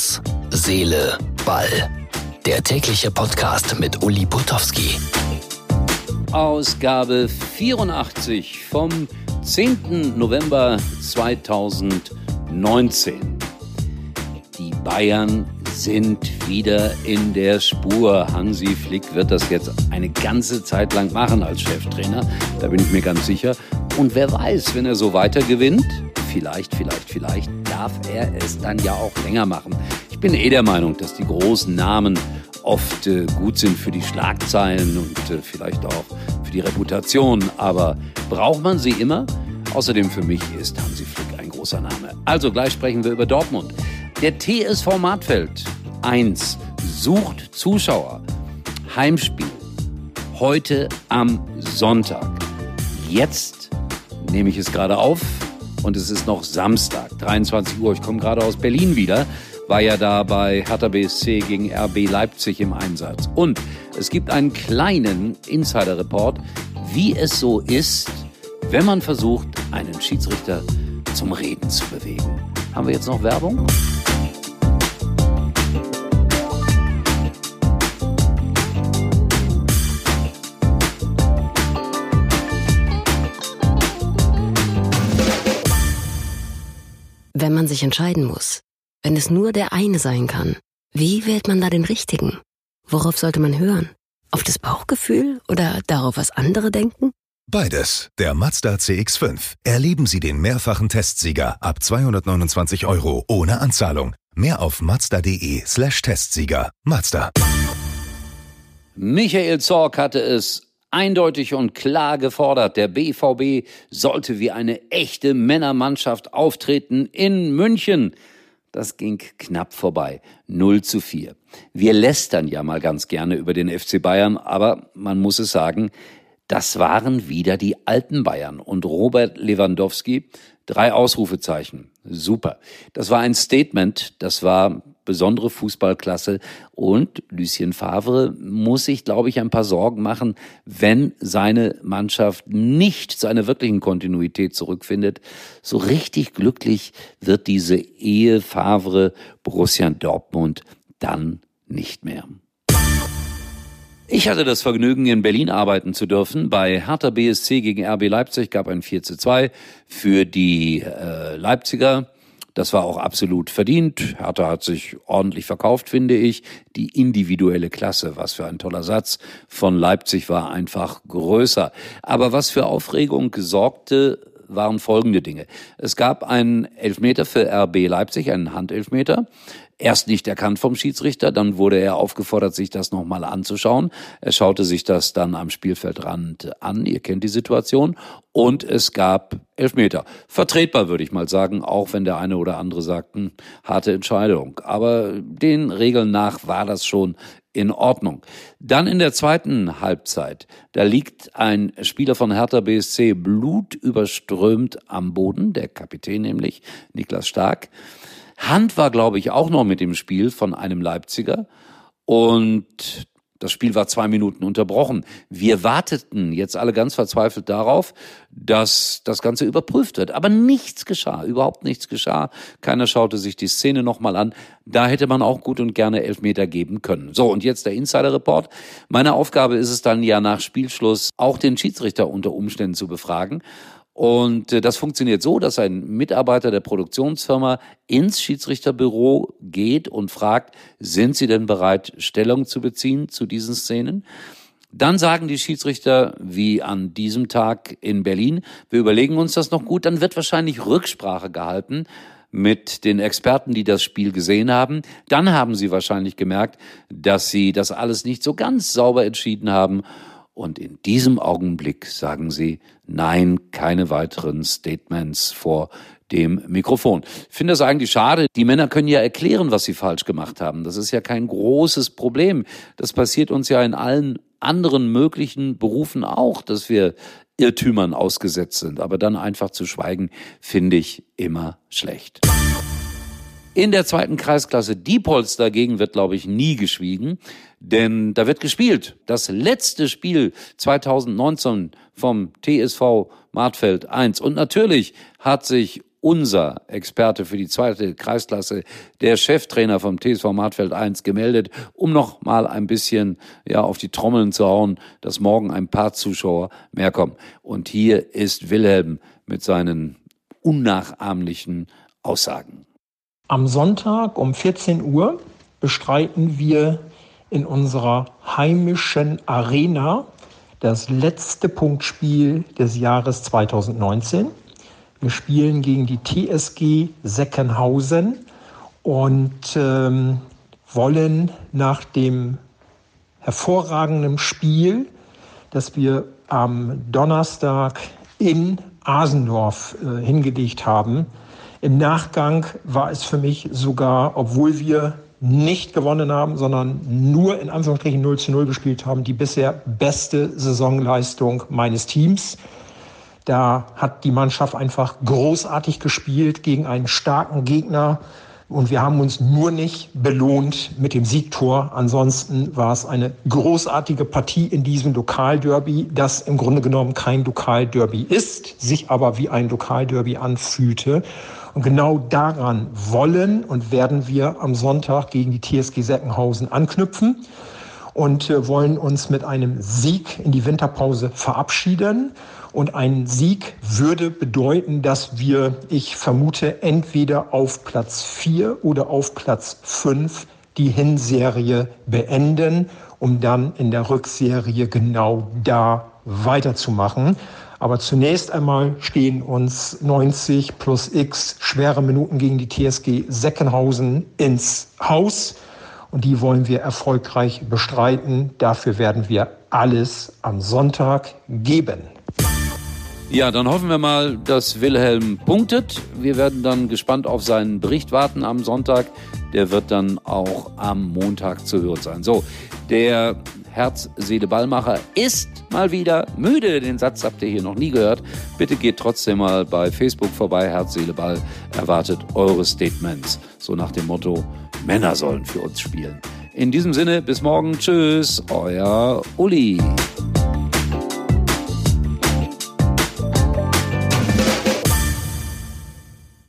Herz, Seele, Ball. Der tägliche Podcast mit Uli Putowski. Ausgabe 84 vom 10. November 2019. Die Bayern sind wieder in der Spur. Hansi Flick wird das jetzt eine ganze Zeit lang machen als Cheftrainer. Da bin ich mir ganz sicher. Und wer weiß, wenn er so weiter gewinnt, vielleicht, vielleicht, vielleicht darf er es dann ja auch länger machen. Ich bin eh der Meinung, dass die großen Namen oft äh, gut sind für die Schlagzeilen und äh, vielleicht auch für die Reputation. Aber braucht man sie immer? Außerdem für mich ist Hansi Flick ein großer Name. Also gleich sprechen wir über Dortmund. Der TSV Martfeld 1 sucht Zuschauer. Heimspiel. Heute am Sonntag. Jetzt nehme ich es gerade auf und es ist noch Samstag, 23 Uhr. Ich komme gerade aus Berlin wieder, war ja da bei Hertha BSC gegen RB Leipzig im Einsatz. Und es gibt einen kleinen Insider-Report, wie es so ist, wenn man versucht, einen Schiedsrichter zum Reden zu bewegen. Haben wir jetzt noch Werbung? Wenn man sich entscheiden muss, wenn es nur der eine sein kann, wie wählt man da den richtigen? Worauf sollte man hören? Auf das Bauchgefühl oder darauf, was andere denken? Beides. Der Mazda CX5. Erleben Sie den mehrfachen Testsieger ab 229 Euro ohne Anzahlung. Mehr auf mazda.de slash Testsieger. Mazda. Michael Zorc hatte es eindeutig und klar gefordert, der BVB sollte wie eine echte Männermannschaft auftreten in München. Das ging knapp vorbei. 0 zu 4. Wir lästern ja mal ganz gerne über den FC Bayern, aber man muss es sagen, das waren wieder die alten Bayern und Robert Lewandowski, drei Ausrufezeichen. Super. Das war ein Statement, das war besondere Fußballklasse. Und Lucien Favre muss sich, glaube ich, ein paar Sorgen machen, wenn seine Mannschaft nicht zu einer wirklichen Kontinuität zurückfindet. So richtig glücklich wird diese Ehe Favre Borussia Dortmund dann nicht mehr. Ich hatte das Vergnügen, in Berlin arbeiten zu dürfen. Bei Hertha BSC gegen RB Leipzig gab ein 4 zu 2 für die äh, Leipziger. Das war auch absolut verdient. Hertha hat sich ordentlich verkauft, finde ich. Die individuelle Klasse, was für ein toller Satz von Leipzig war einfach größer. Aber was für Aufregung sorgte, waren folgende Dinge. Es gab einen Elfmeter für RB Leipzig, einen Handelfmeter erst nicht erkannt vom Schiedsrichter, dann wurde er aufgefordert, sich das nochmal anzuschauen. Er schaute sich das dann am Spielfeldrand an, ihr kennt die Situation, und es gab Elfmeter. Vertretbar, würde ich mal sagen, auch wenn der eine oder andere sagten, harte Entscheidung. Aber den Regeln nach war das schon in Ordnung. Dann in der zweiten Halbzeit, da liegt ein Spieler von Hertha BSC blutüberströmt am Boden, der Kapitän nämlich, Niklas Stark. Hand war, glaube ich, auch noch mit dem Spiel von einem Leipziger. Und das Spiel war zwei Minuten unterbrochen. Wir warteten jetzt alle ganz verzweifelt darauf, dass das Ganze überprüft wird. Aber nichts geschah, überhaupt nichts geschah. Keiner schaute sich die Szene nochmal an. Da hätte man auch gut und gerne Elfmeter geben können. So, und jetzt der Insider-Report. Meine Aufgabe ist es dann ja nach Spielschluss auch den Schiedsrichter unter Umständen zu befragen. Und äh, das funktioniert so, dass ein Mitarbeiter der Produktionsfirma ins Schiedsrichterbüro geht und fragt, sind Sie denn bereit, Stellung zu beziehen zu diesen Szenen? Dann sagen die Schiedsrichter, wie an diesem Tag in Berlin, wir überlegen uns das noch gut, dann wird wahrscheinlich Rücksprache gehalten mit den Experten, die das Spiel gesehen haben. Dann haben sie wahrscheinlich gemerkt, dass sie das alles nicht so ganz sauber entschieden haben und in diesem Augenblick sagen sie, nein, keine weiteren Statements vor dem Mikrofon. Ich finde das eigentlich schade. Die Männer können ja erklären, was sie falsch gemacht haben. Das ist ja kein großes Problem. Das passiert uns ja in allen anderen möglichen Berufen auch, dass wir Irrtümern ausgesetzt sind. Aber dann einfach zu schweigen, finde ich immer schlecht. In der zweiten Kreisklasse Diepholz dagegen wird, glaube ich, nie geschwiegen, denn da wird gespielt. Das letzte Spiel 2019 vom TSV Martfeld 1. Und natürlich hat sich unser Experte für die zweite Kreisklasse, der Cheftrainer vom TSV Martfeld 1 gemeldet, um noch mal ein bisschen ja auf die Trommeln zu hauen, dass morgen ein paar Zuschauer mehr kommen. Und hier ist Wilhelm mit seinen unnachahmlichen Aussagen. Am Sonntag um 14 Uhr bestreiten wir in unserer heimischen Arena das letzte Punktspiel des Jahres 2019. Wir spielen gegen die TSG Seckenhausen und ähm, wollen nach dem hervorragenden Spiel, das wir am Donnerstag in Asendorf äh, hingelegt haben, im Nachgang war es für mich sogar, obwohl wir nicht gewonnen haben, sondern nur in Anführungsstrichen 0 zu 0 gespielt haben, die bisher beste Saisonleistung meines Teams. Da hat die Mannschaft einfach großartig gespielt gegen einen starken Gegner. Und wir haben uns nur nicht belohnt mit dem Siegtor. Ansonsten war es eine großartige Partie in diesem Lokalderby, das im Grunde genommen kein Lokalderby ist, sich aber wie ein Lokalderby anfühlte. Und genau daran wollen und werden wir am Sonntag gegen die TSG Seckenhausen anknüpfen und äh, wollen uns mit einem Sieg in die Winterpause verabschieden. Und ein Sieg würde bedeuten, dass wir, ich vermute, entweder auf Platz 4 oder auf Platz 5 die Hinserie beenden, um dann in der Rückserie genau da weiterzumachen. Aber zunächst einmal stehen uns 90 plus X schwere Minuten gegen die TSG Seckenhausen ins Haus. Und die wollen wir erfolgreich bestreiten. Dafür werden wir alles am Sonntag geben. Ja, dann hoffen wir mal, dass Wilhelm punktet. Wir werden dann gespannt auf seinen Bericht warten am Sonntag. Der wird dann auch am Montag zu hören sein. So, der Herz-Seele-Ballmacher ist mal wieder müde. Den Satz habt ihr hier noch nie gehört. Bitte geht trotzdem mal bei Facebook vorbei. Herz-Seele-Ball erwartet eure Statements. So nach dem Motto, Männer sollen für uns spielen. In diesem Sinne, bis morgen. Tschüss, euer Uli.